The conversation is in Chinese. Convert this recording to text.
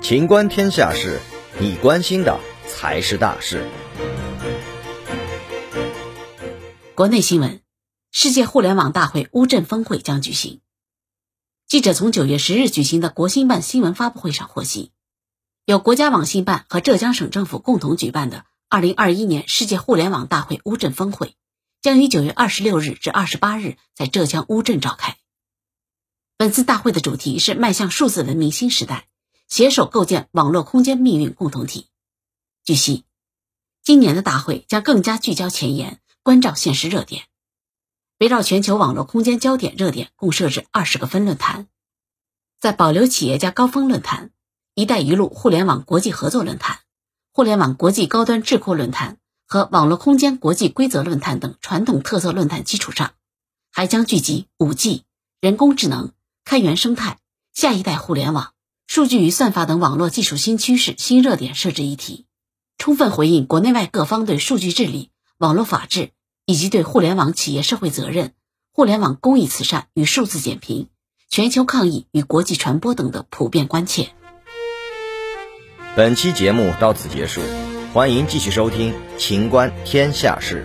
情观天下事，你关心的才是大事。国内新闻：世界互联网大会乌镇峰会将举行。记者从九月十日举行的国新办新闻发布会上获悉，由国家网信办和浙江省政府共同举办的二零二一年世界互联网大会乌镇峰会，将于九月二十六日至二十八日在浙江乌镇召开。本次大会的主题是迈向数字文明新时代，携手构建网络空间命运共同体。据悉，今年的大会将更加聚焦前沿。关照现实热点，围绕全球网络空间焦点热点，共设置二十个分论坛。在保留企业家高峰论坛、一带一路互联网国际合作论坛、互联网国际高端智库论坛和网络空间国际规则论坛等传统特色论坛基础上，还将聚集五 G、人工智能、开源生态、下一代互联网、数据与算法等网络技术新趋势、新热点设置议题，充分回应国内外各方对数据治理、网络法治。以及对互联网企业社会责任、互联网公益慈善与数字减贫、全球抗疫与国际传播等的普遍关切。本期节目到此结束，欢迎继续收听《秦观天下事》。